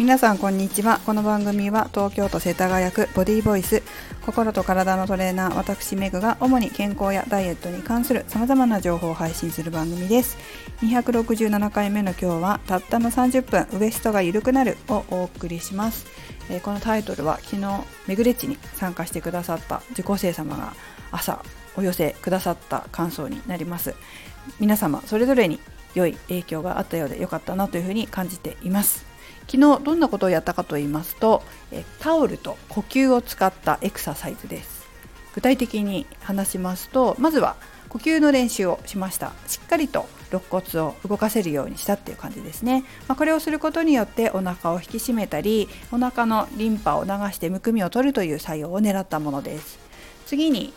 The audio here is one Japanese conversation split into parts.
皆さんこんにちは。この番組は東京都世田谷区ボディーボイス心と体のトレーナー私メグが主に健康やダイエットに関する様々な情報を配信する番組です。267回目の今日はたったの30分ウエストが緩くなるをお送りします、えーこのタイトルは昨日メグレッチに参加してくださった受講生様が朝お寄せくださった感想になります。皆様それぞれに良い影響があったようで良かったなというふうに感じています。昨日どんなことをやったかと言いますとタオルと呼吸を使ったエクササイズです。具体的に話しますとまずは呼吸の練習をしました。しっかりと肋骨を動かせるようにしたっていう感じですね、まあ、これをすることによってお腹を引き締めたりお腹のリンパを流してむくみを取るという作用を狙ったものです。次に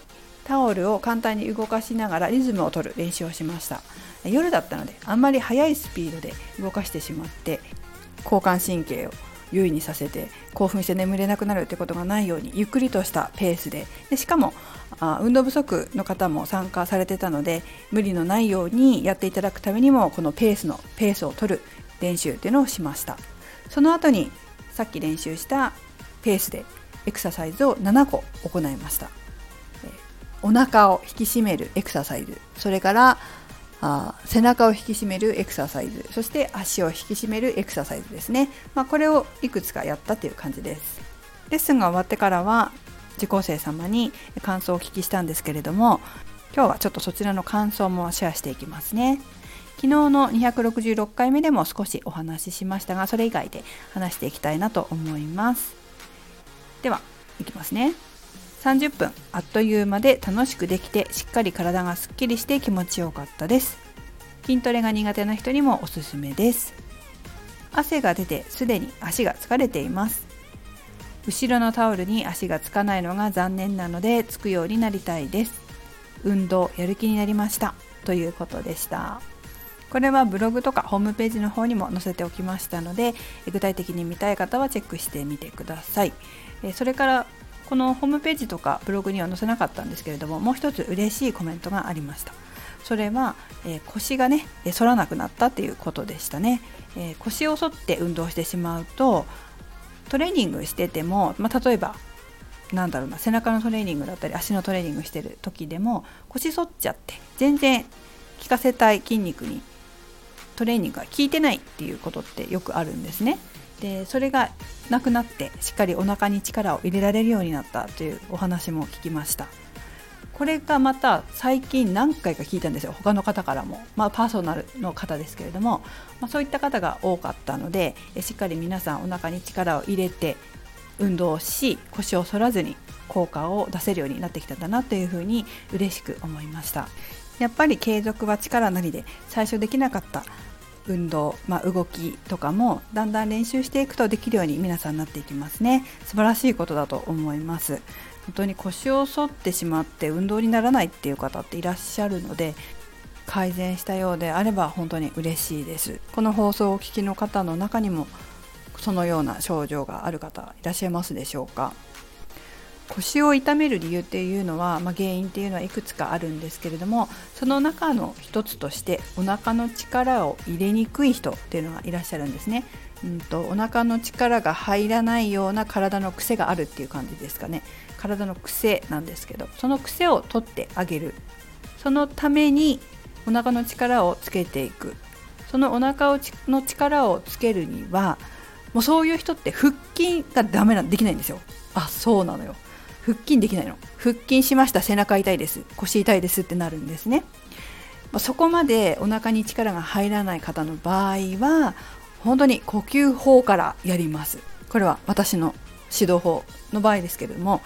タオルを簡単に動かしながらリズムを取る練習をしました。夜だったのであんまり速いスピードで動かしてしまって交感神経を優位にさせて興奮して眠れなくなるってことがないようにゆっくりとしたペースで。でしかもあ運動不足の方も参加されてたので無理のないようにやっていただくためにもこのペースのペースを取る練習っていうのをしました。その後にさっき練習したペースでエクササイズを7個行いました。えお腹を引き締めるエクササイズ。それからあ背中を引き締めるエクササイズ。そして足を引き締めるエクササイズですね、まあ、これをいくつかやったという感じです。レッスンが終わってからは受講生様に感想をお聞きしたんですけれども今日はちょっとそちらの感想もシェアしていきますね。昨日の266回目でも少しお話ししましたがそれ以外で話していきたいなと思います。ではいきますね。30分あっという間で楽しくできてしっかり体がすっきりして気持ちよかったです。筋トレが苦手な人にもおすすめです。汗が出てすでに足が疲れています。後ろのタオルに足がつかないのが残念なのでつくようになりたいです。運動やる気になりました。ということでした。これはブログとかホームページの方にも載せておきましたので具体的に見たい方はチェックしてみてください。それからこのホームページとかブログには載せなかったんですけれどももう一つ嬉しいコメントがありましたそれは、えー、腰がね反らなくなったっていうことでしたね、えー、腰を反って運動してしまうとトレーニングしてても、まあ、例えばなんだろうな背中のトレーニングだったり足のトレーニングしてる時でも腰反っちゃって全然効かせたい筋肉にトレーニングが効いてないっていうことってよくあるんですね。でそれがなくなってしっかりお腹に力を入れられるようになったというお話も聞きました。これがまた最近何回か聞いたんですよ他の方からも、まあ、パーソナルの方ですけれども、まあ、そういった方が多かったのでしっかり皆さんお腹に力を入れて運動をし腰を反らずに効果を出せるようになってきたんだなというふうに嬉しく思いました。やっぱり継続は力なりで最初できなかった運動、まあ、動きとかもだんだん練習していくとできるように皆さんなっていきますね。素晴らしいことだと思います。本当に腰を反ってしまって運動にならないっていう方っていらっしゃるので改善したようであれば本当に嬉しいです。この放送をお聞きの方の中にもそのような症状がある方いらっしゃいますでしょうか。腰を痛める理由っていうのは、まあ、原因っていうのはいくつかあるんですけれどもその中の一つとしてお腹の力を入れにくい人っていうのがいらっしゃるんですね。うんと、お腹の力が入らないような体の癖があるっていう感じですかね。体の癖なんですけどその癖を取ってあげる。そのためにお腹の力をつけていく。そのお腹の力をつけるにはもうそういう人って腹筋がダメなできないんですよ。あそうなのよ。腹筋できないの。腹筋しました。背中痛いです。腰痛いですってなるんですね。そこまでお腹に力が入らない方の場合は本当に呼吸法からやります。これは私の指導法の場合ですけれども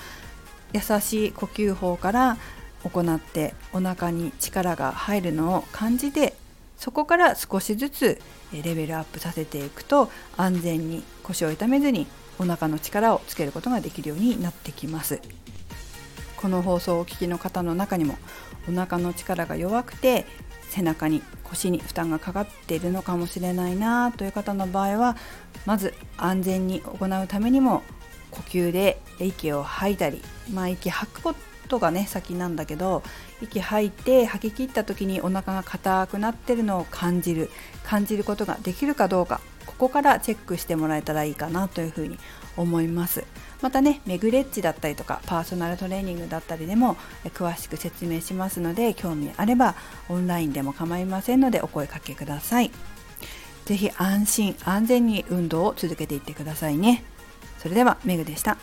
優しい呼吸法から行ってお腹に力が入るのを感じてそこから少しずつレベルアップさせていくと安全に腰を痛めずにお腹の力をつけることができるようになってきます。この放送をお聞きの方の中にもお腹の力が弱くて背中に腰に負担がかかっているのかもしれないなという方の場合はまず安全に行うためにも呼吸で息を吐いたり、まあ、息吐くことがね先なんだけど息吐いて吐き切った時にお腹が硬くなってるのを感じる感じることができるかどうか。ここからチェックしてもらえたらいいかなというふうに思います。またねメグレッジだったりとかパーソナルトレーニングだったりでも詳しく説明しますので興味あればオンラインでも構いませんのでお声かけください。是非安心安全に運動を続けていってくださいね。それではメグでした。